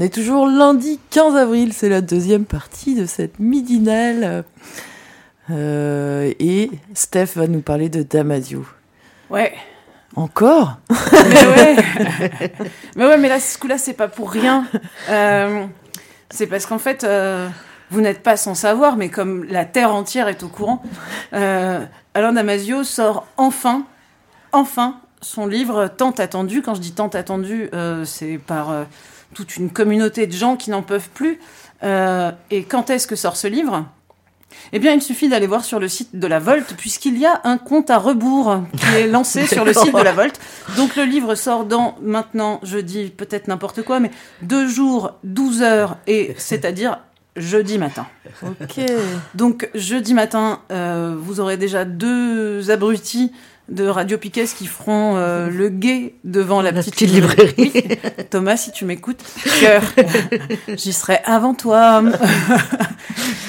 On est toujours lundi 15 avril, c'est la deuxième partie de cette midinale. Euh, et Steph va nous parler de Damasio. Ouais. Encore? Mais ouais. mais ouais, mais là, ce coup-là, c'est pas pour rien. Euh, c'est parce qu'en fait, euh, vous n'êtes pas sans savoir, mais comme la terre entière est au courant, Alain Damasio sort enfin, enfin, son livre tant attendu. Quand je dis tant attendu, c'est par toute une communauté de gens qui n'en peuvent plus. Euh, et quand est-ce que sort ce livre? Eh bien, il suffit d'aller voir sur le site de la Volte, puisqu'il y a un compte à rebours qui est lancé sur le site de la Volte. Donc, le livre sort dans, maintenant, je dis peut-être n'importe quoi, mais deux jours, 12 heures, et c'est-à-dire jeudi matin. Ok. Donc, jeudi matin, euh, vous aurez déjà deux abrutis de Radio Piquet qui feront euh, le guet devant la, La petite, petite librairie. Oui. Thomas, si tu m'écoutes, cœur, j'y serai avant toi.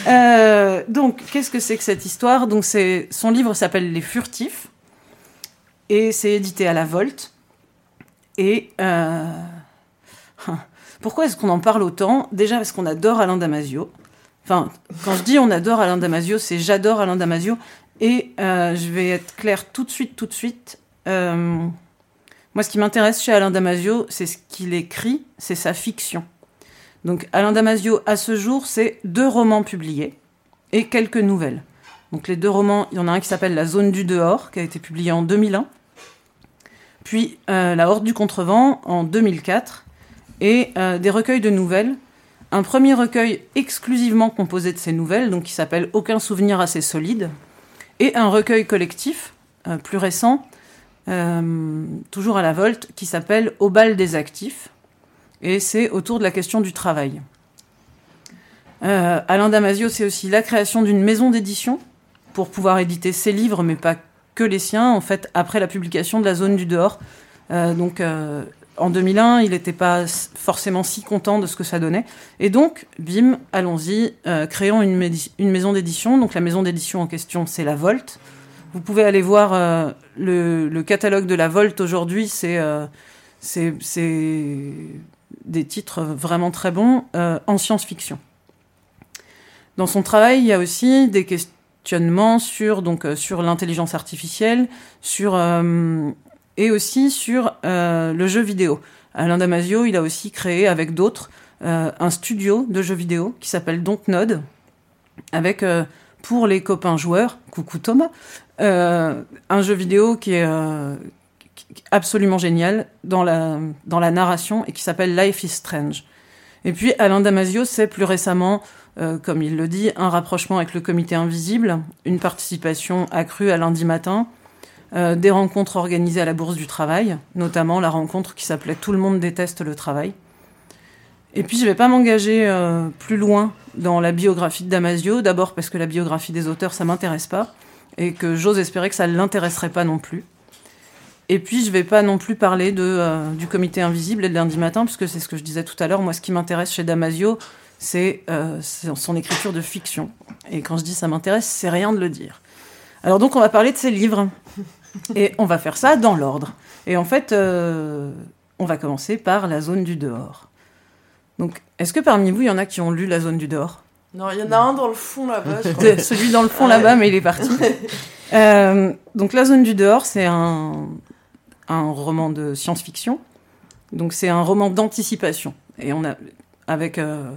Euh, donc, qu'est-ce que c'est que cette histoire? Donc, c'est son livre s'appelle Les Furtifs et c'est édité à la Volte. Et euh, pourquoi est-ce qu'on en parle autant? Déjà parce qu'on adore Alain Damasio. Enfin, quand je dis on adore Alain Damasio, c'est j'adore Alain Damasio. Et euh, je vais être claire tout de suite, tout de suite. Euh, moi, ce qui m'intéresse chez Alain Damasio, c'est ce qu'il écrit, c'est sa fiction. Donc, Alain Damasio, à ce jour, c'est deux romans publiés et quelques nouvelles. Donc, les deux romans, il y en a un qui s'appelle La zone du dehors, qui a été publié en 2001. Puis, euh, La horde du contrevent en 2004. Et des recueils de nouvelles. Un premier recueil exclusivement composé de ces nouvelles, donc qui s'appelle Aucun souvenir assez solide. Et un recueil collectif, euh, plus récent, euh, toujours à la Volte, qui s'appelle Au bal des actifs. Et c'est autour de la question du travail. Euh, Alain Damasio, c'est aussi la création d'une maison d'édition pour pouvoir éditer ses livres, mais pas que les siens, en fait, après la publication de La Zone du Dehors. Donc, en 2001, il n'était pas forcément si content de ce que ça donnait. Et donc, bim, allons-y, euh, créons une, maison d'édition. Donc, la maison d'édition en question, c'est La Volte. Vous pouvez aller voir euh, le, catalogue de La Volte aujourd'hui, c'est euh, des titres vraiment très bons en science-fiction. Dans son travail, il y a aussi des questionnements sur, donc, sur l'intelligence artificielle, sur, et aussi sur euh, le jeu vidéo. Alain Damasio, il a aussi créé avec d'autres euh, un studio de jeux vidéo qui s'appelle Dontnod, avec euh, pour les copains joueurs, coucou Thomas, un jeu vidéo qui est absolument génial dans la, dans la narration et qui s'appelle Life is Strange. Et puis Alain Damasio, c'est plus récemment, comme il le dit, un rapprochement avec le comité invisible, une participation accrue à lundi matin, euh, des rencontres organisées à la Bourse du Travail, notamment la rencontre qui s'appelait Tout le monde déteste le travail. Et puis je vais pas m'engager euh, plus loin dans la biographie de Damasio, d'abord parce que la biographie des auteurs, ça m'intéresse pas, et que j'ose espérer que ça ne l'intéresserait pas non plus. Et puis, je vais pas non plus parler de, euh, du comité invisible et de lundi matin, puisque c'est ce que je disais tout à l'heure. Moi, ce qui m'intéresse chez Damasio, c'est son écriture de fiction. Et quand je dis ça m'intéresse, c'est rien de le dire. Alors donc, on va parler de ses livres. Et on va faire ça dans l'ordre. Et en fait, euh, on va commencer par La zone du dehors. Donc, est-ce que parmi vous, il y en a qui ont lu La zone du dehors? Non, il y en a un dans le fond là-bas. celui dans le fond là-bas, mais il est parti. Euh, donc La zone du dehors, c'est un, un roman de science-fiction. Donc c'est un roman d'anticipation. Et on a avec euh,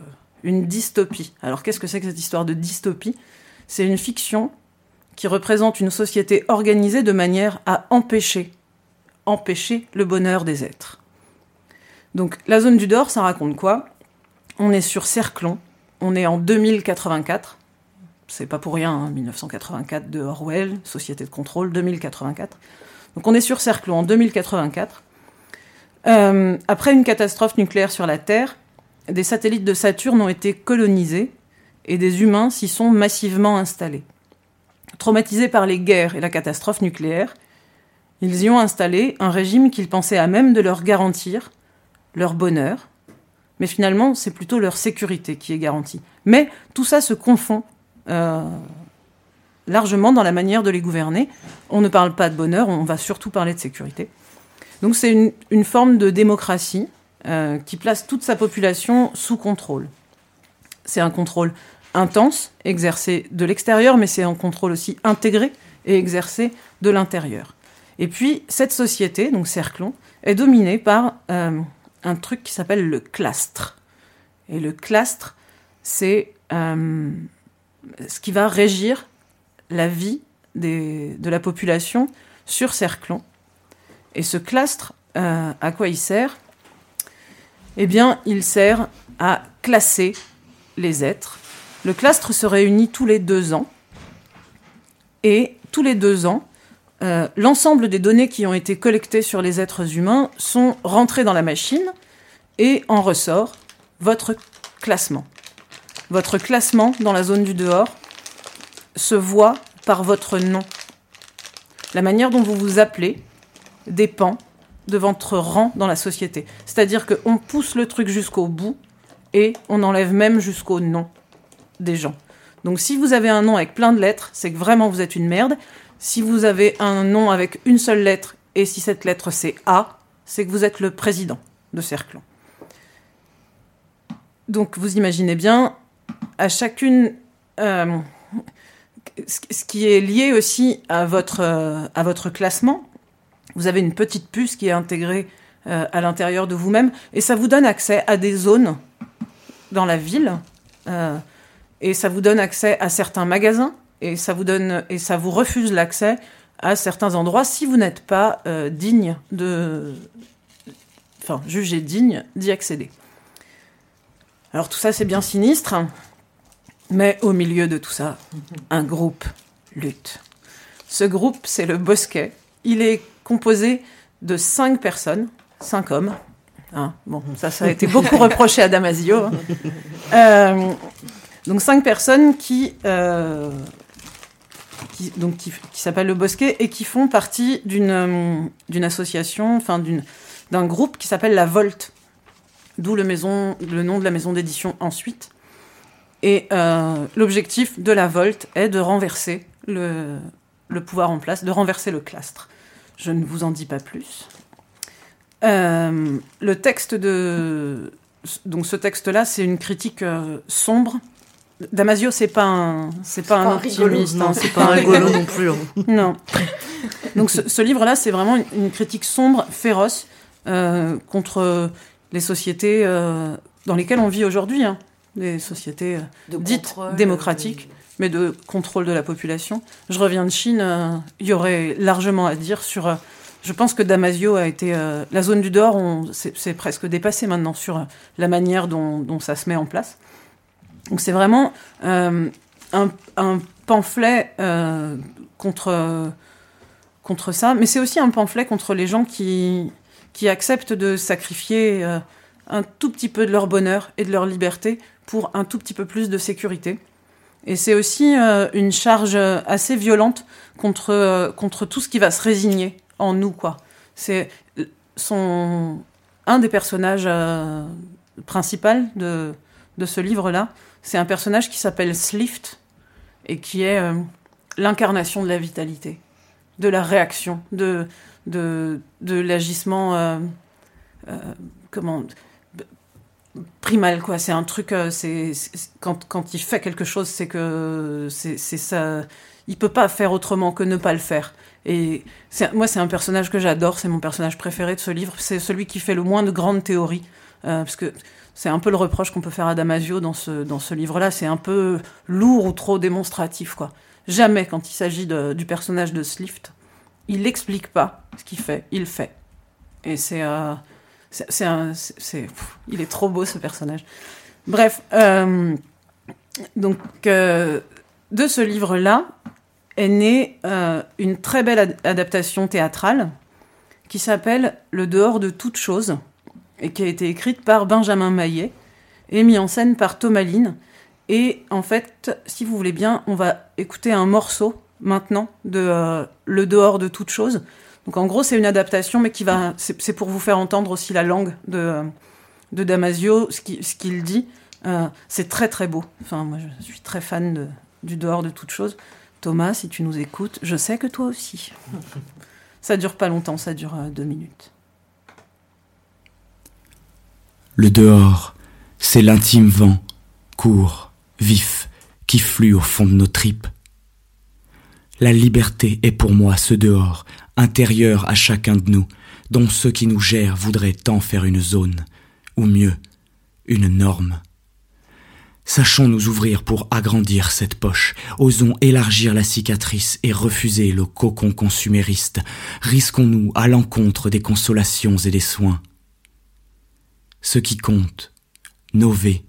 une dystopie. Alors qu'est-ce que c'est que cette histoire de dystopie? C'est une fiction qui représente une société organisée de manière à empêcher, empêcher le bonheur des êtres. Donc la zone du dehors, ça raconte quoi? On est sur Cerclon, on est en 2084. c'est pas pour rien, 1984 hein, de Orwell, Société de contrôle, 2084. Donc on est sur Cerclon en 2084. Euh, après une catastrophe nucléaire sur la Terre, des satellites de Saturne ont été colonisés et des humains s'y sont massivement installés. Traumatisés par les guerres et la catastrophe nucléaire, ils y ont installé un régime qu'ils pensaient à même de leur garantir leur bonheur, mais finalement c'est plutôt leur sécurité qui est garantie. Mais tout ça se confond euh, largement dans la manière de les gouverner. On ne parle pas de bonheur, on va surtout parler de sécurité. Donc c'est une, forme de démocratie euh, qui place toute sa population sous contrôle. C'est un contrôle intense, exercé de l'extérieur, mais c'est un contrôle aussi intégré et exercé de l'intérieur. Et puis, cette société, donc Cerclon, est dominée par euh, un truc qui s'appelle le clastre. Et le clastre, c'est euh, ce qui va régir la vie de la population sur Cerclon. Et ce clastre, euh, à quoi il sert? Eh bien, il sert à classer les êtres. Le clastre se réunit tous les deux ans. Et tous les deux ans, euh, l'ensemble des données qui ont été collectées sur les êtres humains sont rentrées dans la machine et en ressort votre classement. Votre classement dans la zone du dehors se voit par votre nom. La manière dont vous vous appelez dépend de votre rang dans la société. C'est-à-dire qu'on pousse le truc jusqu'au bout et on enlève même jusqu'au nom des gens. Donc si vous avez un nom avec plein de lettres, c'est que vraiment vous êtes une merde. Si vous avez un nom avec une seule lettre, et si cette lettre c'est A, c'est que vous êtes le président de Cerclon. Donc vous imaginez bien, à chacune, euh, ce qui est lié aussi à votre, euh, à votre classement, vous avez une petite puce qui est intégrée euh, à l'intérieur de vous-même, et ça vous donne accès à des zones dans la ville, et ça vous donne accès à certains magasins, et ça vous donne et ça vous refuse l'accès à certains endroits si vous n'êtes pas euh, digne de, enfin jugé digne d'y accéder. Alors tout ça c'est bien sinistre, mais au milieu de tout ça, un groupe lutte. Ce groupe c'est le Bosquet. Il est composé de cinq personnes, cinq hommes. Hein, bon, ça, ça a été beaucoup reproché à Damasio. Hein. Euh, donc cinq personnes qui euh, qui, qui, s'appelle le Bosquet et qui font partie d'une euh, association, enfin d'un groupe qui s'appelle la Volte, d'où le, nom de la maison d'édition ensuite. Et euh, l'objectif de la Volte est de renverser le, pouvoir en place, de renverser le clastre. Je ne vous en dis pas plus. Le texte de donc ce texte-là, c'est une critique sombre Damasio, c'est pas un, c'est pas, un optimiste, hein, c'est pas un rigolo non plus. Hein. Non. Donc ce, livre-là, c'est vraiment une, critique sombre, féroce euh, contre les sociétés euh, dans lesquelles on vit aujourd'hui, hein. des sociétés euh, dites démocratiques, mais de contrôle de la population. Je reviens de Chine, il y aurait largement à dire sur. je pense que Damasio a été la zone du dehors, c'est presque dépassé maintenant sur la manière dont, dont ça se met en place. Donc c'est vraiment euh, un, pamphlet euh, contre, ça, mais c'est aussi un pamphlet contre les gens qui, acceptent de sacrifier euh, un tout petit peu de leur bonheur et de leur liberté pour un tout petit peu plus de sécurité. Et c'est aussi une charge assez violente contre, tout ce qui va se résigner en nous, quoi. C'est un des personnages principaux de ce livre-là, c'est un personnage qui s'appelle Slift et qui est euh, l'incarnation de la vitalité, de la réaction, de, de, de l'agissement. Euh, euh, comment primal quoi. C'est un truc c'est quand, quand il fait quelque chose c'est que c'est ça. Il peut pas faire autrement que ne pas le faire. Et moi c'est un personnage que j'adore. C'est mon personnage préféré de ce livre. C'est celui qui fait le moins de grandes théories parce que c'est un peu le reproche qu'on peut faire à Damasio dans ce, dans ce livre-là. C'est un peu lourd ou trop démonstratif, quoi. Jamais, quand il s'agit du personnage de Slift, il n'explique pas ce qu'il fait, il fait. Et c'est. Euh, c'est il est trop beau, ce personnage. Bref. Euh, donc. Euh, de ce livre-là est née euh, une très belle adaptation théâtrale qui s'appelle Le dehors de toute chose et qui a été écrite par Benjamin Maillet et mise en scène par Thomaline. Et en fait, si vous voulez bien, on va écouter un morceau maintenant de euh, Le dehors de toute chose. Donc en gros, c'est une adaptation, mais qui va, c'est pour vous faire entendre aussi la langue de, de Damasio, ce qu'il dit. Euh, c'est très très beau. Enfin, moi, je suis très fan de, du dehors de toute chose. Thomas, si tu nous écoutes, je sais que toi aussi. ça dure pas longtemps, ça dure euh, deux minutes. Le dehors, c'est l'intime vent, court, vif, qui flue au fond de nos tripes. La liberté est pour moi ce dehors, intérieur à chacun de nous, dont ceux qui nous gèrent voudraient tant faire une zone, ou mieux, une norme. Sachons nous ouvrir pour agrandir cette poche, osons élargir la cicatrice et refuser le cocon consumériste, risquons-nous à l'encontre des consolations et des soins ce qui compte, nover,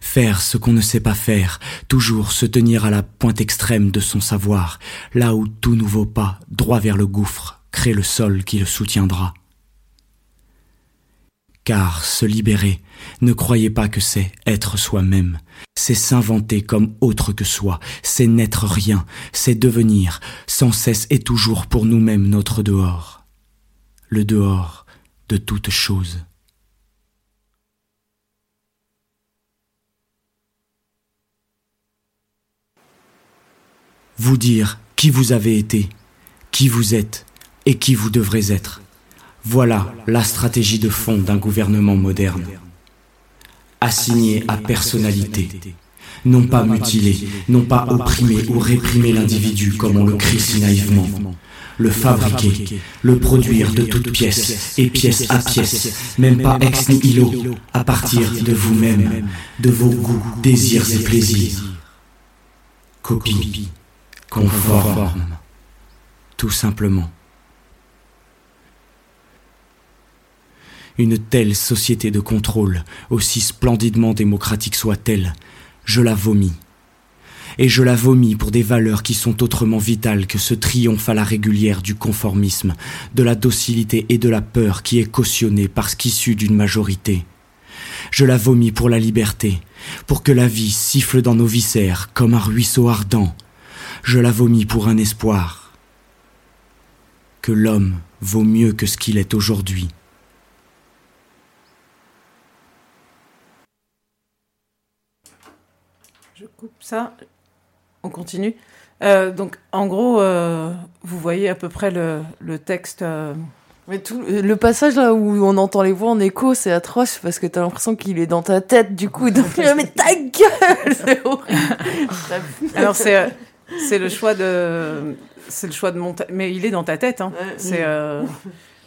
faire ce qu'on ne sait pas faire, toujours se tenir à la pointe extrême de son savoir, là où tout nouveau pas, droit vers le gouffre, crée le sol qui le soutiendra. Car se libérer, ne croyez pas que c'est être soi-même, c'est s'inventer comme autre que soi, c'est n'être rien, c'est devenir, sans cesse et toujours pour nous-mêmes notre dehors, le dehors de toute chose. Vous dire qui vous avez été, qui vous êtes et qui vous devrez être. Voilà la stratégie de fond d'un gouvernement moderne. Assigné à personnalité, non pas mutilé, non pas opprimé ou réprimer l'individu comme on le crie si naïvement, le fabriquer, le produire de toutes pièces et pièce à pièce, même pas ex nihilo, à partir de vous-même, de vos goûts, désirs et plaisirs. Copie conforme, tout simplement. Une telle société de contrôle, aussi splendidement démocratique soit-elle, je la vomis. Et je la vomis pour des valeurs qui sont autrement vitales que ce triomphe à la régulière du conformisme, de la docilité et de la peur qui est cautionné parce qu'issue d'une majorité. Je la vomis pour la liberté, pour que la vie siffle dans nos viscères comme un ruisseau ardent, je la vomis pour un espoir. Que l'homme vaut mieux que ce qu'il est aujourd'hui. Je coupe ça. On continue. Euh, donc, en gros, euh, vous voyez à peu près le, texte. Euh, Mais tout, le passage là où on entend les voix en écho, c'est atroce parce que t'as l'impression qu'il est dans ta tête, du coup. Donc, mais ta gueule C'est horrible Alors, c'est c'est le choix de. C'est le choix de monter. Mais il est dans ta tête. Hein. C'est. Euh,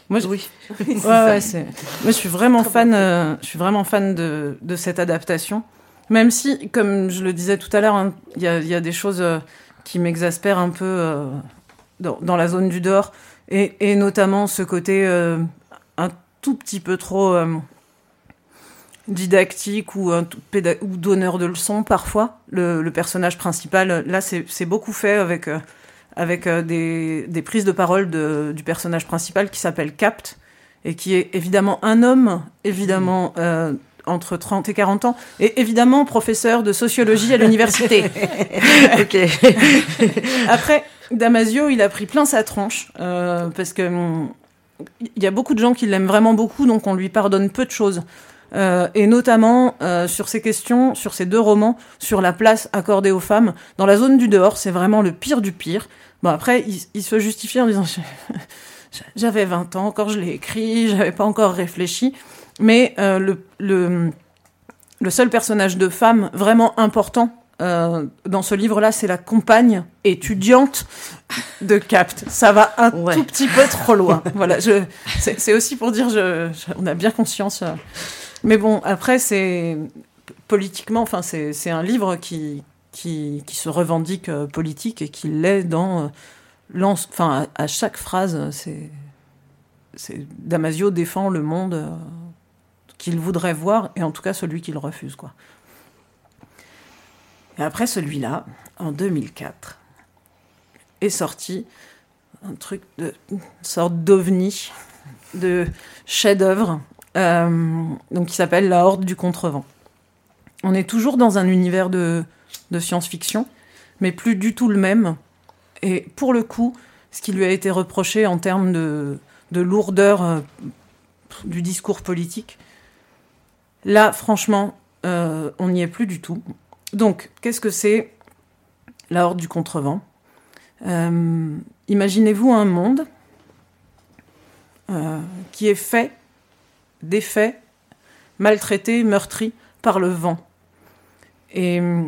moi, je... oui. ouais, ouais, Moi, je suis vraiment fan. Euh, je suis vraiment fan de, de cette adaptation. Même si, comme je le disais tout à l'heure, hein, il y, a, y, a, des choses euh, qui m'exaspèrent un peu dans, dans, la zone du dehors, et, et notamment ce côté un tout petit peu trop didactique ou, ou donneur de leçons parfois. Le, personnage principal, là, c'est beaucoup fait avec, euh, avec euh, des, des, prises de parole de, du personnage principal qui s'appelle Capt et qui est évidemment un homme, évidemment. Euh, entre 30 et 40 ans, et évidemment professeur de sociologie à l'université. Après, Damasio, il a pris plein sa tronche, parce que hum, il y a beaucoup de gens qui l'aiment vraiment beaucoup, donc on lui pardonne peu de choses. Euh, et notamment euh, sur ces questions, sur ces deux romans, sur la place accordée aux femmes. Dans la zone du dehors, c'est vraiment le pire du pire. Bon, après, il, se justifie en disant J'avais 20 ans quand je l'ai écrit, j'avais pas encore réfléchi. Mais euh, le, le, le, seul personnage de femme vraiment important euh, dans ce livre-là, c'est la compagne étudiante de Capt. Ça va un tout petit peu trop loin. voilà, c'est aussi pour dire, je, on a bien conscience. Mais bon, après, c'est politiquement, enfin, c'est un livre qui, qui, se revendique euh, politique et qui l'est dans. Euh, enfin, à, chaque phrase, c'est. Damasio défend le monde euh, qu'il voudrait voir, et en tout cas celui qu'il refuse, quoi. Et après celui-là, en 2004, est sorti un truc de une sorte d'ovni, de chef-d'œuvre, donc qui s'appelle La Horde du Contrevent. On est toujours dans un univers de, science-fiction, mais plus du tout le même. Et pour le coup, ce qui lui a été reproché en termes de, de lourdeur euh, du discours politique, là, franchement, euh, on n'y est plus du tout. Donc, qu'est-ce que c'est la Horde du Contrevent? Euh, Imaginez-vous un monde euh, qui est fait, défait, maltraité, meurtri par le vent. Et euh,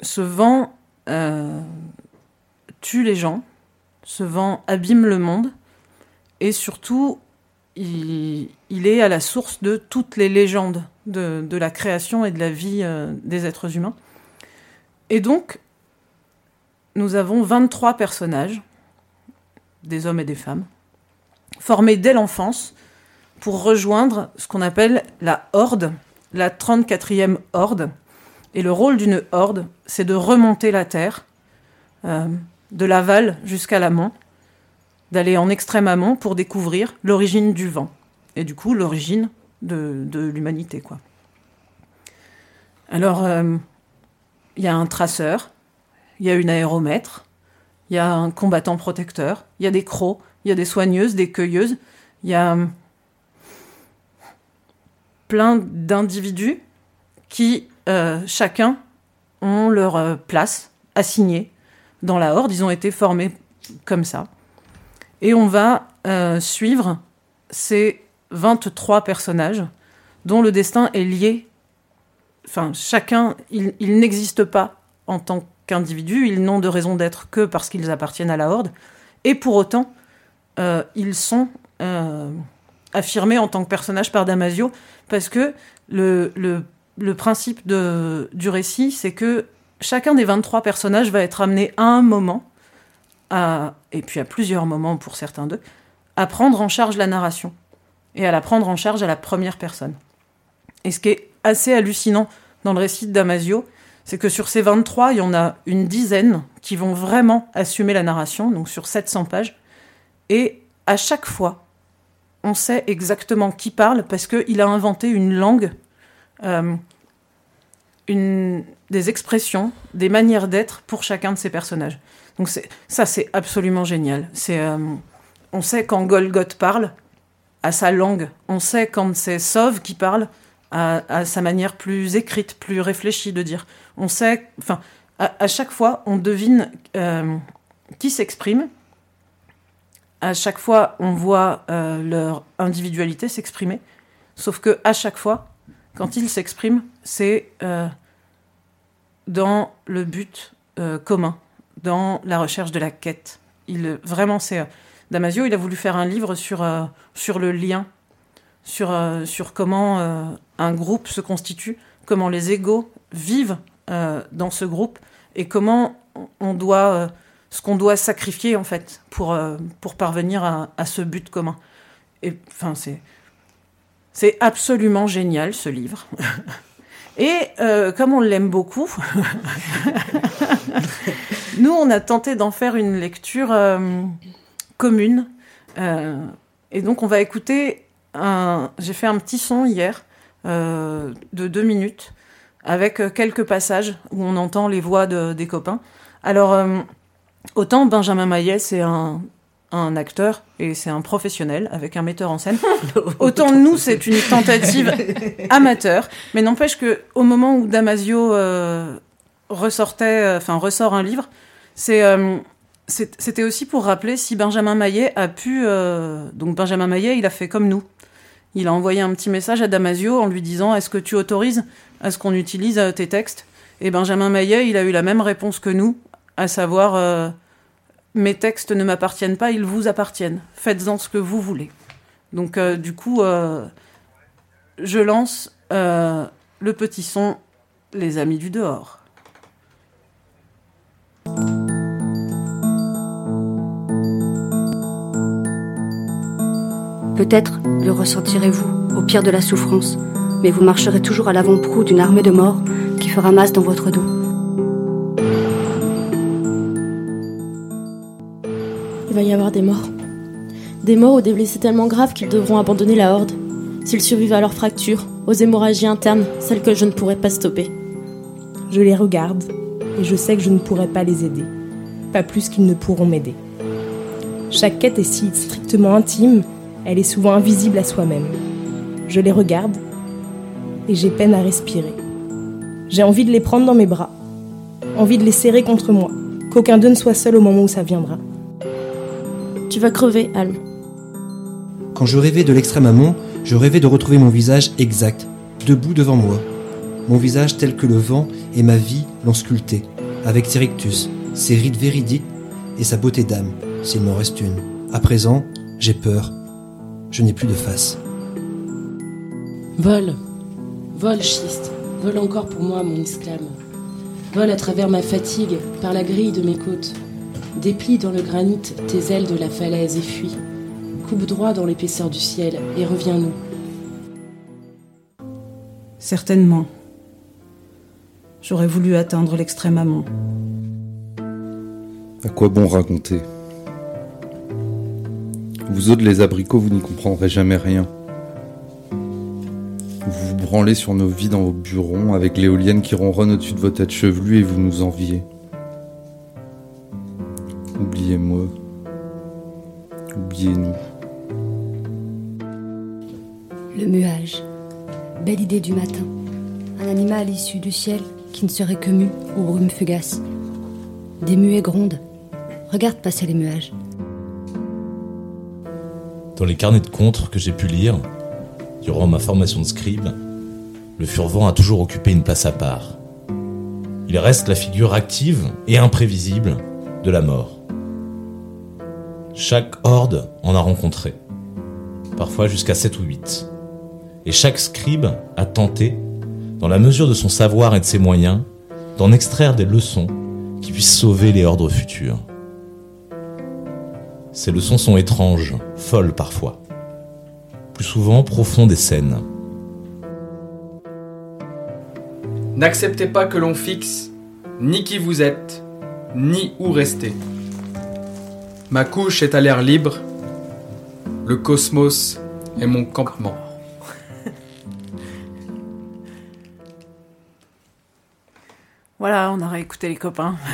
ce vent euh, tue les gens, ce vent abîme le monde, et surtout, il, est à la source de toutes les légendes de, de la création et de la vie euh, des êtres humains. Et donc, nous avons 23 personnages, des hommes et des femmes, formés dès l'enfance pour rejoindre ce qu'on appelle la horde, la 34e horde. Et le rôle d'une horde, c'est de remonter la terre, euh, de l'aval jusqu'à l'amont, d'aller en extrême amont pour découvrir l'origine du vent. Et du coup, l'origine de, l'humanité, quoi. Alors, euh, il y a un traceur, il y a une aéromètre, il y a un combattant protecteur, il y a des crocs, il y a des soigneuses, des cueilleuses, il y a plein d'individus qui, euh, chacun, ont leur euh, place assignée dans la horde. Ils ont été formés comme ça. Et on va euh, suivre ces 23 personnages dont le destin est lié. Enfin, chacun, il, il n'existe pas en tant qu'individu, ils n'ont de raison d'être que parce qu'ils appartiennent à la horde. Et pour autant, ils sont affirmés en tant que personnages par Damasio, parce que le, principe du récit, c'est que chacun des 23 personnages va être amené à un moment, à, et puis à plusieurs moments pour certains d'eux, à prendre en charge la narration, et à la prendre en charge à la première personne. Et ce qui est assez hallucinant dans le récit de Damasio, c'est que sur ces 23, il y en a une dizaine qui vont vraiment assumer la narration, donc sur 700 pages. Et à chaque fois, on sait exactement qui parle parce qu'il a inventé une langue, euh, des expressions, des manières d'être pour chacun de ces personnages. Donc ça, c'est absolument génial. C'est, euh, on sait quand Golgoth parle à sa langue. On sait quand c'est Sauve qui parle à, sa manière plus écrite, plus réfléchie de dire. On sait, enfin, à, à chaque fois, on devine euh, qui s'exprime. À chaque fois, on voit euh, leur individualité s'exprimer. Sauf que à chaque fois, quand ils s'expriment, c'est euh, dans le but euh, commun, dans la recherche de la quête. Il, vraiment, c'est Damasio. Il a voulu faire un livre sur sur le lien, sur sur comment un groupe se constitue, comment les égaux vivent dans ce groupe et comment on doit ce qu'on doit sacrifier en fait pour euh, parvenir à, ce but commun. Et enfin c'est absolument génial ce livre. Et euh, comme on l'aime beaucoup, nous on a tenté d'en faire une lecture euh, commune. Et donc on va écouter un. J'ai fait un petit son hier de deux minutes avec quelques passages où on entend les voix de, des copains. Alors, autant Benjamin Maillet, c'est un, un acteur et c'est un professionnel avec un metteur en scène. Autant nous, c'est une tentative amateur. Mais n'empêche que au moment où Damasio euh, ressortait, enfin ressort un livre, c'est euh, c'était aussi pour rappeler si Benjamin Maillet a pu. Euh, donc Benjamin Maillet, il a fait comme nous. Il a envoyé un petit message à Damasio en lui disant Est-ce que tu autorises à ce qu'on utilise tes textes? Et Benjamin Maillet, il a eu la même réponse que nous, à savoir euh, Mes textes ne m'appartiennent pas, ils vous appartiennent. Faites-en ce que vous voulez. Donc, euh, du coup, euh, je lance le petit son Les Amis du dehors. Peut-être le ressentirez-vous au pire de la souffrance, mais vous marcherez toujours à l'avant-proue d'une armée de morts qui fera masse dans votre dos. Il va y avoir des morts. Des morts ou des blessés tellement graves qu'ils devront abandonner la horde. S'ils survivent à leurs fractures, aux hémorragies internes, celles que je ne pourrai pas stopper. Je les regarde et je sais que je ne pourrai pas les aider. Pas plus qu'ils ne pourront m'aider. Chaque quête est si strictement intime, elle est souvent invisible à soi-même. Je les regarde et j'ai peine à respirer. J'ai envie de les prendre dans mes bras, envie de les serrer contre moi, qu'aucun d'eux ne soit seul au moment où ça viendra. Tu vas crever, Alm. Quand je rêvais de l'extrême amont, je rêvais de retrouver mon visage exact, debout devant moi. Mon visage tel que le vent et ma vie l'ont sculpté, avec ses rictus, ses rides véridiques et sa beauté d'âme, s'il m'en reste une. À présent, j'ai peur. Je n'ai plus de face. Vole, vole, schiste, vole encore pour moi, mon esclave. Vole à travers ma fatigue, par la grille de mes côtes. Déplie dans le granit tes ailes de la falaise et fuis. Coupe droit dans l'épaisseur du ciel et reviens-nous. Certainement. J'aurais voulu atteindre l'extrême amont. À quoi bon raconter? Vous autres, les abricots, vous n'y comprendrez jamais rien. Vous vous branlez sur nos vies dans vos bureaux avec l'éolienne qui ronronne au-dessus de vos têtes chevelues et vous nous enviez. Oubliez-moi. Oubliez-nous. Le muage. Belle idée du matin. Un animal issu du ciel qui ne serait que mu ou brume fugace. Des muets grondent. Regarde passer les muages. Dans les carnets de contres que j'ai pu lire, durant ma formation de scribe, le furvent a toujours occupé une place à part. Il reste la figure active et imprévisible de la mort. Chaque horde en a rencontré, parfois jusqu'à 7 ou 8. Et chaque scribe a tenté, dans la mesure de son savoir et de ses moyens, d'en extraire des leçons qui puissent sauver les ordres futurs. Ces leçons sont étranges, folles parfois, plus souvent profondes et saines. N'acceptez pas que l'on fixe ni qui vous êtes, ni où rester. Ma couche est à l'air libre, le cosmos est mon campement. Voilà, on a réécouté les copains.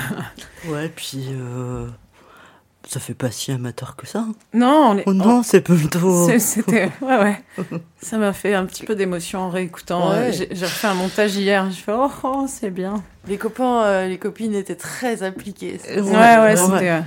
Ouais, puis euh, ça fait pas si amateur que ça. Non, on est- Oh non, c'est plutôt. C'était. Ouais, ouais. Ça m'a fait un petit peu d'émotion en réécoutant. Ouais. Euh, J'ai refait un montage hier. Je fais oh, oh, c'est bien. Les copains, euh, les copines étaient très impliqués. Ouais, ouais, c'était. euh,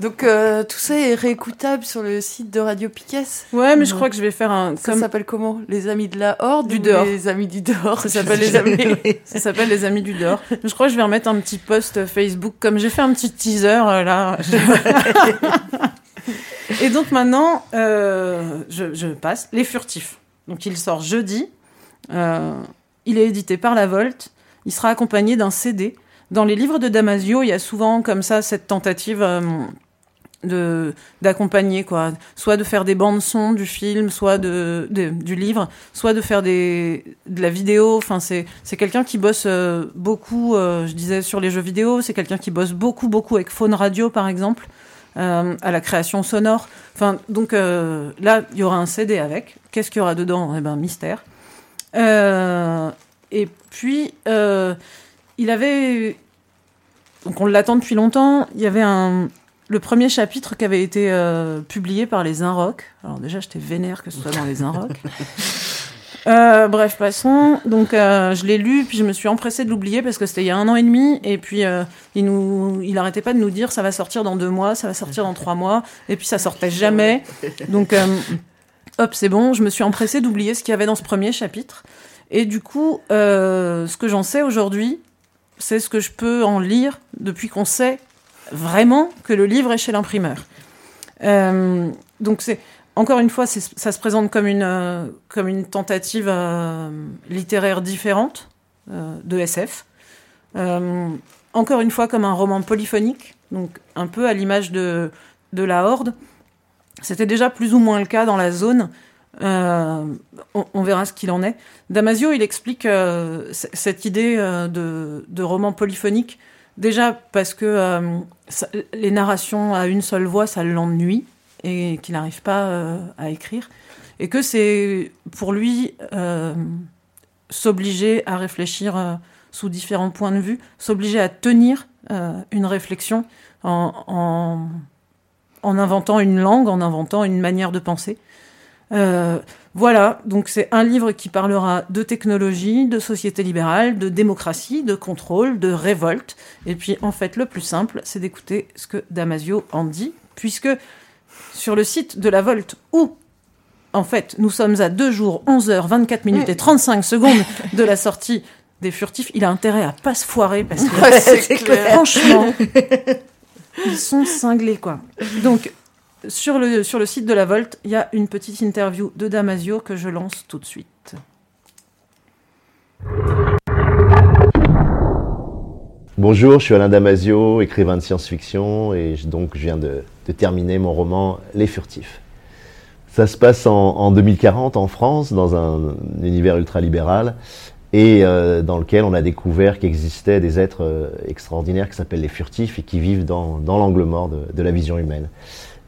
Donc euh, tout ça est réécoutable sur le site de Radio Piquet. Ouais, mais je crois que je vais faire un. Ça Comme... s'appelle comment? Les amis de la horde Du dehors. Les amis du dehors? Ça s'appelle les amis. Ça s'appelle les amis du dehors. Je crois que je vais remettre un petit post Facebook comme j'ai fait un petit teaser euh, là. Et donc maintenant, euh, je, je passe les furtifs. Donc il sort jeudi. Il est édité par La Volte. Il sera accompagné d'un CD. Dans les livres de Damasio, il y a souvent comme ça cette tentative. euh, de d'accompagner quoi. Soit de faire des bandes son du film soit de, du livre soit de faire des de la vidéo. Enfin c'est c'est quelqu'un qui bosse euh, beaucoup euh, je disais sur les jeux vidéo. C'est quelqu'un qui bosse beaucoup beaucoup avec Faune Radio par exemple à la création sonore. Enfin donc là il y aura un CD avec. Qu'est-ce qu'il y aura dedans? Eh ben mystère. Et puis il avait donc on l'attend depuis longtemps il y avait un le premier chapitre qui avait été euh, publié par les Inrock. Alors déjà, j'étais vénère que ce soit dans les Inrock. Euh, bref, passons. Donc, euh, je l'ai lu, puis je me suis empressée de l'oublier parce que c'était il y a un an et demi. Et puis, euh, il nous, il arrêtait pas de nous dire ça va sortir dans deux mois, ça va sortir dans trois mois. Et puis, ça sortait jamais. Donc, hop, c'est bon. Je me suis empressée d'oublier ce qu'il y avait dans ce premier chapitre. Et du coup, ce que j'en sais aujourd'hui, c'est ce que je peux en lire depuis qu'on sait vraiment que le livre est chez l'imprimeur. Euh, donc c'est encore une fois, ça se présente comme une euh, tentative euh, littéraire différente de SF. Encore une fois, comme un roman polyphonique, donc un peu à l'image de la Horde. C'était déjà plus ou moins le cas dans la zone. Euh, on, verra ce qu'il en est. Damasio, il explique euh, cette idée euh, de, roman polyphonique Déjà parce que les narrations à une seule voix, ça l'ennuie et qu'il n'arrive pas à écrire. Et que c'est pour lui s'obliger à réfléchir sous différents points de vue, s'obliger à tenir une réflexion en, en inventant une langue, en inventant une manière de penser. Euh, voilà, donc c'est un livre qui parlera de technologie, de société libérale, de démocratie, de contrôle, de révolte. Et puis en fait, le plus simple, c'est d'écouter ce que Damasio en dit, puisque sur le site de la Volte, où en fait nous sommes à 2 jours, 11 heures, 24 minutes et 35 secondes de la sortie des furtifs, il a intérêt à pas se foirer parce que Ouais, c'est clair. franchement, ils sont cinglés quoi. Donc sur le, sur le site de la Volte, il y a une petite interview de Damasio que je lance tout de suite. Bonjour, je suis Alain Damasio, écrivain de science-fiction, et donc je viens de, de terminer mon roman Les Furtifs. Ça se passe en, en 2040 en France, dans un, univers ultralibéral, et euh, dans lequel on a découvert qu'existaient des êtres euh, extraordinaires qui s'appellent les furtifs et qui vivent dans, dans l'angle mort de la vision humaine.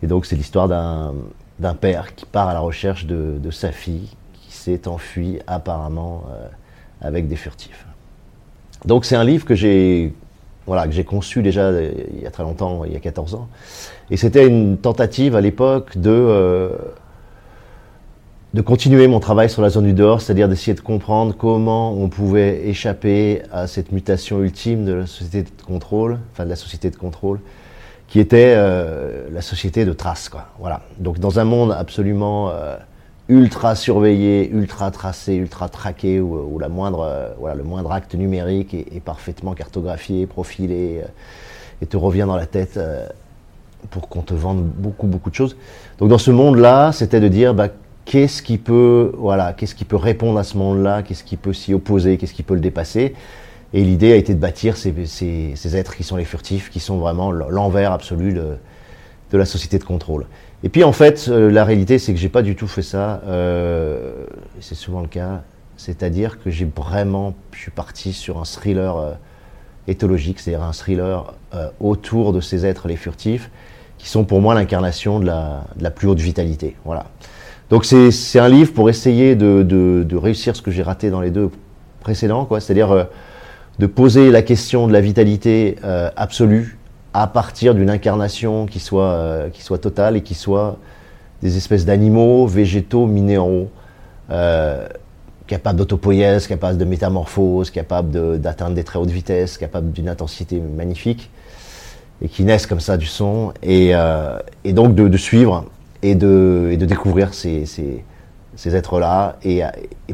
Et donc c'est l'histoire d'un père qui part à la recherche de, de sa fille, qui s'est enfuie apparemment euh, avec des furtifs. Donc c'est un livre que j'ai voilà, conçu déjà euh, il y a très longtemps, il y a 14 ans. Et c'était une tentative à l'époque de, euh, de continuer mon travail sur la zone du dehors, c'est-à-dire d'essayer de comprendre comment on pouvait échapper à cette mutation ultime de la société de contrôle, enfin de la société de contrôle, qui était euh, la société de traces. Quoi. Voilà. Donc dans un monde absolument euh, ultra surveillé, ultra tracé, ultra traqué, où, la moindre, euh, voilà, le moindre acte numérique est, est parfaitement cartographié, profilé, et te revient dans la tête pour qu'on te vende beaucoup, beaucoup de choses. Donc dans ce monde-là, c'était de dire bah, qu'est-ce qui peut, voilà, qu'est-ce qui peut répondre à ce monde-là, qu'est-ce qui peut s'y opposer, qu'est-ce qui peut le dépasser? Et l'idée a été de bâtir ces, ces- ces êtres qui sont les furtifs, qui sont vraiment l'envers absolu de, la société de contrôle. Et puis en fait, euh, la réalité, c'est que j'ai pas du tout fait ça. euh, c'est souvent le cas. C'est-à-dire que j'ai vraiment, je suis parti sur un thriller euh, éthologique, c'est-à-dire un thriller autour de ces êtres, les furtifs, qui sont pour moi l'incarnation de la, de la plus haute vitalité. Voilà. Donc c'est un livre pour essayer de, de- de réussir ce que j'ai raté dans les deux précédents, quoi. C'est-à-dire de poser la question de la vitalité euh, absolue à partir d'une incarnation qui soit, euh, qui soit totale et qui soit des espèces d'animaux, végétaux, minéraux, euh, capables d'autopoïèse, capables de métamorphose, capables d'atteindre des très hautes vitesses, capables d'une intensité magnifique, et qui naissent comme ça du son, et, euh, donc de, suivre et de, découvrir ces, ces êtres-là, et,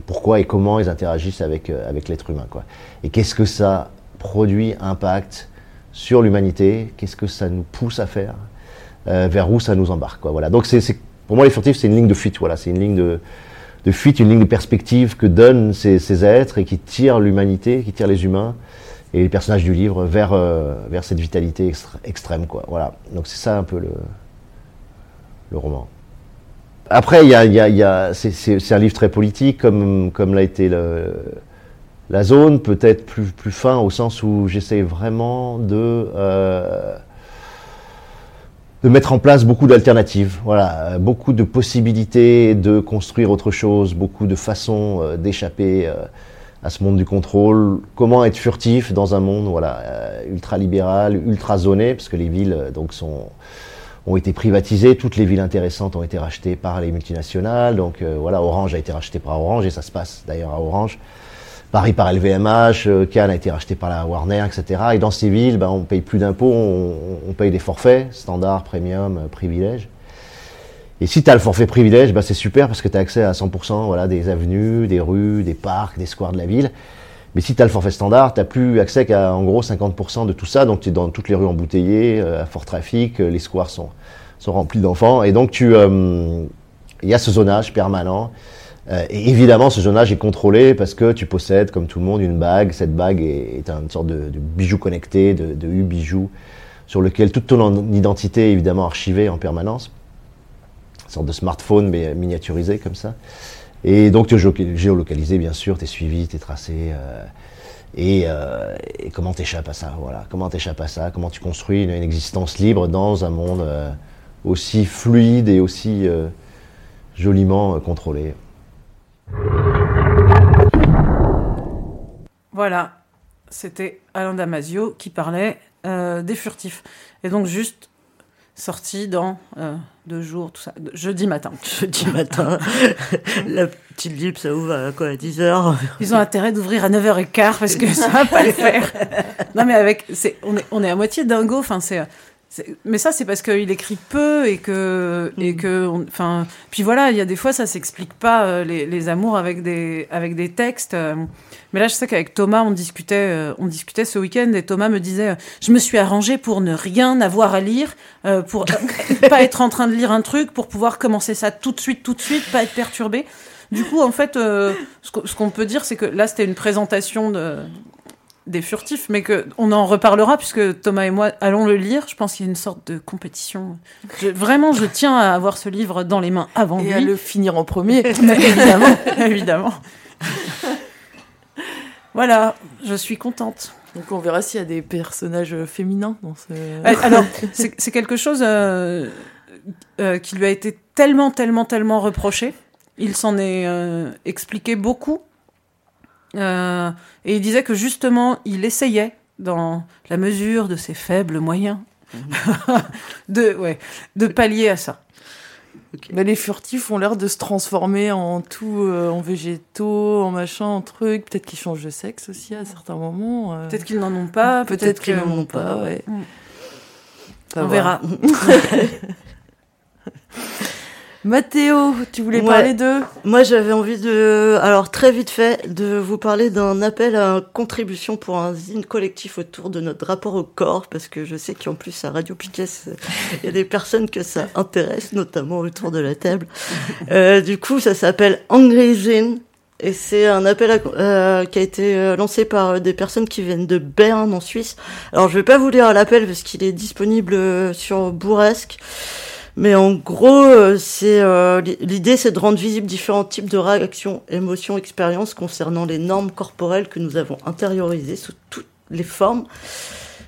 pourquoi et comment ils interagissent avec, euh, avec l'être humain. Quoi. Et qu'est-ce que ça produit, impacte sur l'humanité, qu'est-ce que ça nous pousse à faire, euh, vers où ça nous embarque. Quoi. Voilà. Donc c'est, pour moi, les furtifs, c'est une ligne de fuite. Voilà. C'est une ligne de, de fuite, une ligne de perspective que donnent ces, ces êtres et qui tirent l'humanité, qui tirent les humains et les personnages du livre vers, euh, vers cette vitalité extrême. Quoi. Voilà. Donc c'est ça un peu le, le roman. Après, y y a- c'est, un livre très politique, comme, l'a été la zone, peut-être plus, fin, au sens où j'essaie vraiment de, euh, mettre en place beaucoup d'alternatives, voilà, euh, beaucoup de possibilités de construire autre chose, beaucoup de façons euh, d'échapper à ce monde du contrôle. Comment être furtif dans un monde voilà, ultra libéral, ultra zoné, parce que les villes donc sont ont été privatisées, toutes les villes intéressantes ont été rachetées par les multinationales. Donc euh, voilà, Orange a été racheté par Orange et ça se passe d'ailleurs à Orange. Paris par LVMH, euh, Cannes a été racheté par la Warner, etc. Et dans ces villes, ben, on paye plus d'impôts, on, paye des forfaits, standard, premium, euh, privilège. Et si tu as le forfait privilège, ben, c'est super parce que tu as accès à 100% voilà, des avenues, des rues, des parcs, des squares de la ville. Mais si tu as le forfait standard, tu n'as plus accès qu'à en gros 50% de tout ça. Donc tu es dans toutes les rues embouteillées, euh, à fort trafic, euh, les squares sont, sont remplis d'enfants. Et donc euh, il y a ce zonage permanent. Et évidemment, ce zonage est contrôlé parce que tu possèdes, comme tout le monde, une bague. Cette bague est, une sorte de, de bijou connecté, de, de U-bijou, sur lequel toute ton identité est évidemment archivée en permanence. Une sorte de smartphone, mais miniaturisé comme ça. Et donc tu es géolocalisé, bien sûr, tu es suivi, tu tracé. euh, Et, euh, et comment t'échappes à ça Voilà, comment t'échappes à ça Comment tu construis une, existence libre dans un monde euh, aussi fluide et aussi joliment contrôlé Voilà, c'était Alain Damasio qui parlait des furtifs. Et donc juste sorti dans euh, deux jours, tout ça, jeudi matin. Jeudi matin, la petite libre, ça ouvre à quoi, à 10h Ils ont intérêt d'ouvrir à 9h15 parce que ça va pas le faire. Non mais avec, on est, on est à moitié dingo. Enfin c'est, c'est- mais ça c'est parce qu'il écrit peu et que, et que, on- enfin, puis voilà, il y a des fois ça s'explique pas euh, les, les amours avec des, avec des textes. euh. mais là je sais qu'avec Thomas on discutait, euh, on discutait ce week-end et Thomas me disait, je me suis arrangé pour ne rien avoir à lire, pour pas être en train de lire un truc, pour pouvoir commencer ça tout de suite, tout de suite, pas être perturbé. Du coup, en fait, ce qu'on peut dire, c'est que là, c'était une présentation de, des furtifs, mais que on en reparlera puisque Thomas et moi allons le lire. Je pense qu'il y a une sorte de compétition. Je- vraiment, je tiens à avoir ce livre dans les mains avant Et lui. à le finir en premier. évidemment, évidemment. Voilà, je suis contente. Donc on verra s'il y a des personnages féminins dans ce. Alors, c'est c'est quelque chose euh, euh, qui lui a été tellement, tellement, tellement reproché. Il s'en est euh, expliqué beaucoup. Euh, et il disait que justement, il essayait, dans la mesure de ses faibles moyens, de, ouais, de pallier à ça. Mais les furtifs ont l'air de se transformer en tout, euh, en végétaux, en machin, en trucs. Peut-être qu'ils changent de sexe aussi à certains moments. euh. Peut-être qu'ils n'en ont pas, Peut-être peut-être qu'ils n'en ont pas, ouais. Mm. On verra. Mathéo, tu voulais Ouais. parler de Moi, j'avais envie de, alors très vite fait, de vous parler d'un appel à contribution pour un zine collectif autour de notre rapport au corps, parce que je sais qu'en plus à Radio Piquet, il y a des personnes que ça intéresse, notamment autour de la table. Euh, du coup, ça s'appelle Angry Zine. Et c'est un appel à- euh, qui a été euh, lancé par des personnes qui viennent de Berne en Suisse. Alors je vais pas vous lire l'appel parce qu'il est disponible sur Bourrasque. Mais en gros, euh, c'est euh, li- l'idée, c'est de rendre visibles différents types de réactions, émotions, expériences concernant les normes corporelles que nous avons intériorisées sous toutes les formes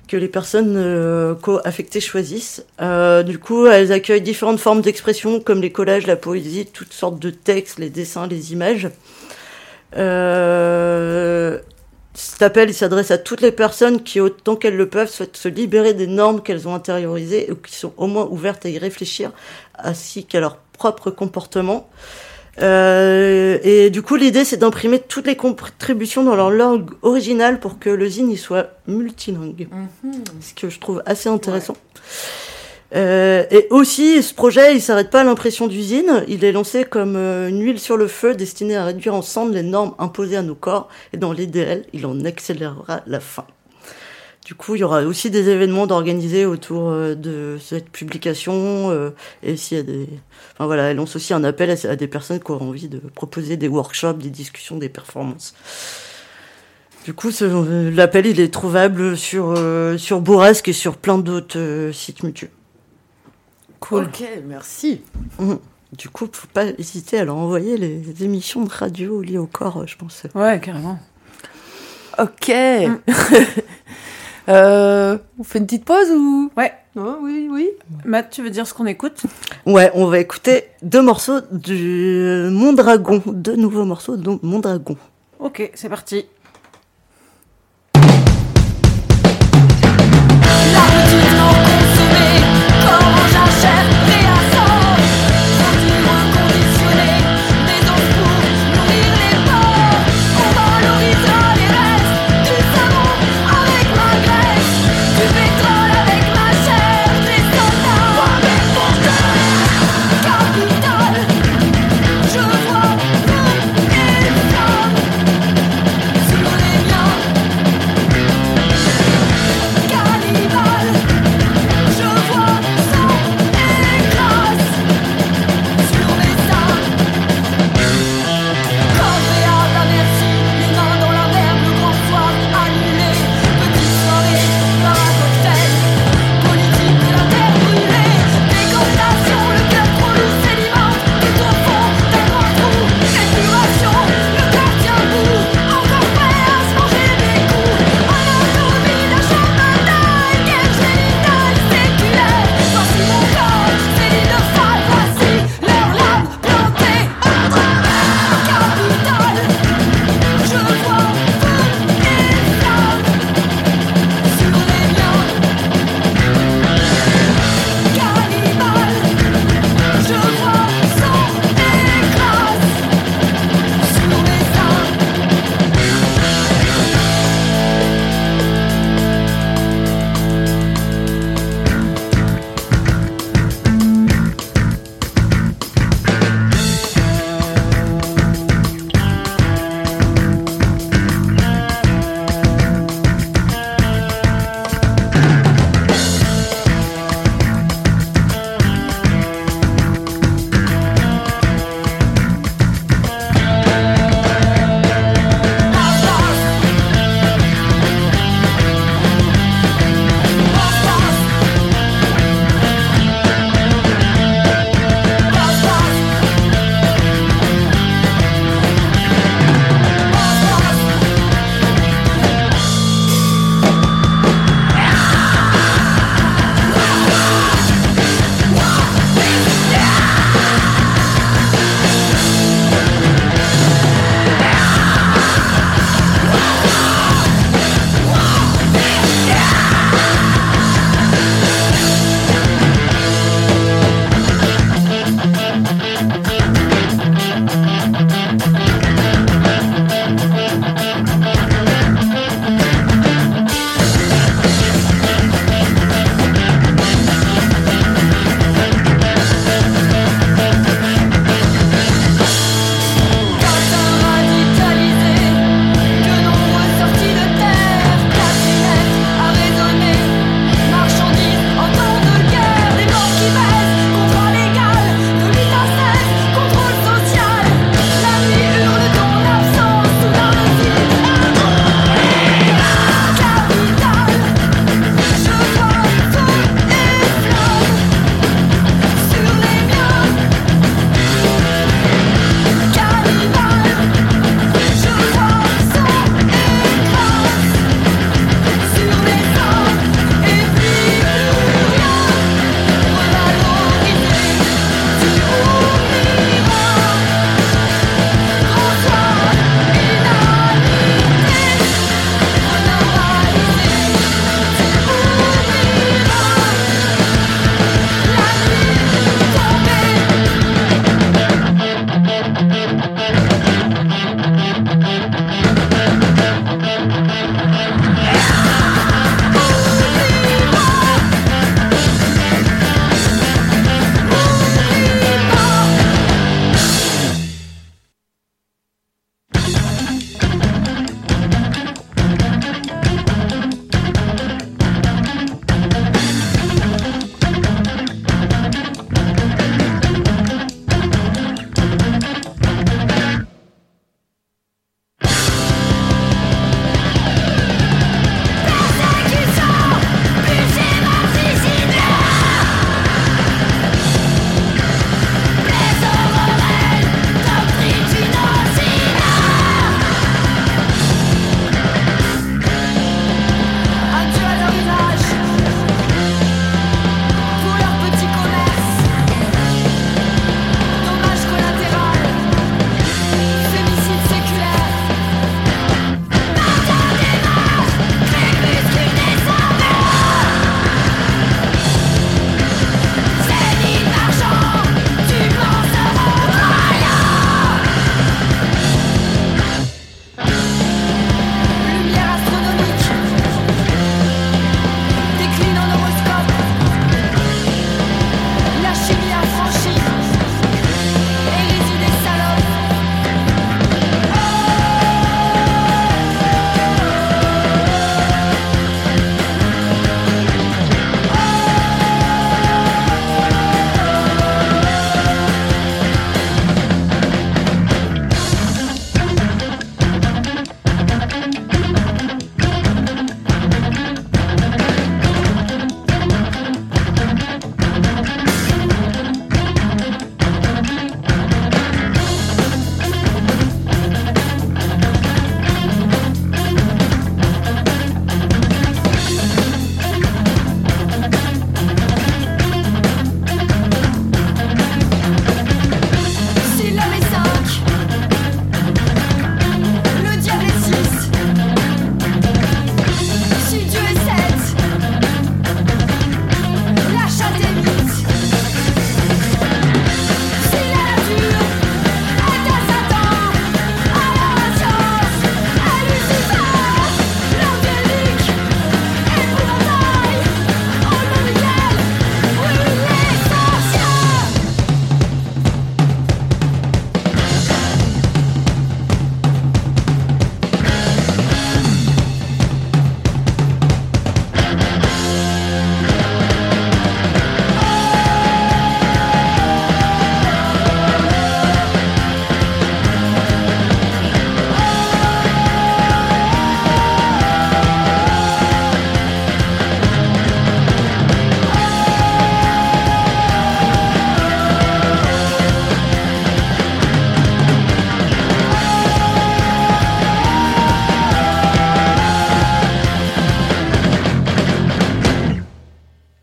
que les personnes euh, co-affectées choisissent. Euh, du coup, elles accueillent différentes formes d'expression comme les collages, la poésie, toutes sortes de textes, les dessins, les images. Euh, cet appel, il s'adresse à toutes les personnes qui, autant qu'elles le peuvent, souhaitent se libérer des normes qu'elles ont intériorisées ou qui sont au moins ouvertes à y réfléchir, ainsi qu'à leur propre comportement. Euh, et du coup, l'idée, c'est d'imprimer toutes les contributions dans leur langue originale pour que le zine y soit multilingue. Ce que je trouve assez intéressant. Euh, et aussi, ce projet, il s'arrête pas à l'impression d'usine. Il est lancé comme euh, une huile sur le feu destinée à réduire ensemble les normes imposées à nos corps. Et dans l'idéal, il en accélérera la fin. Du coup, il y aura aussi des événements d'organiser autour euh, de cette publication. euh, et s'il y a des, enfin voilà, elle lance aussi un appel à, des personnes qui auront envie de proposer des workshops, des discussions, des performances. Du coup, l'appel, il est trouvable sur euh, sur Bourrasque et sur plein d'autres sites mutuels. Cool. Ok, merci. Mhm. Du coup, faut pas hésiter à leur envoyer les émissions de radio liées au corps, je pense. Ouais, carrément. Ok. Euh, on fait une petite pause ou? Ouais. Oh, oui, oui. Matt, tu veux dire ce qu'on écoute? Ouais, on va écouter deux morceaux du Mondragon, deux nouveaux morceaux de Mondragon. Ok, c'est parti.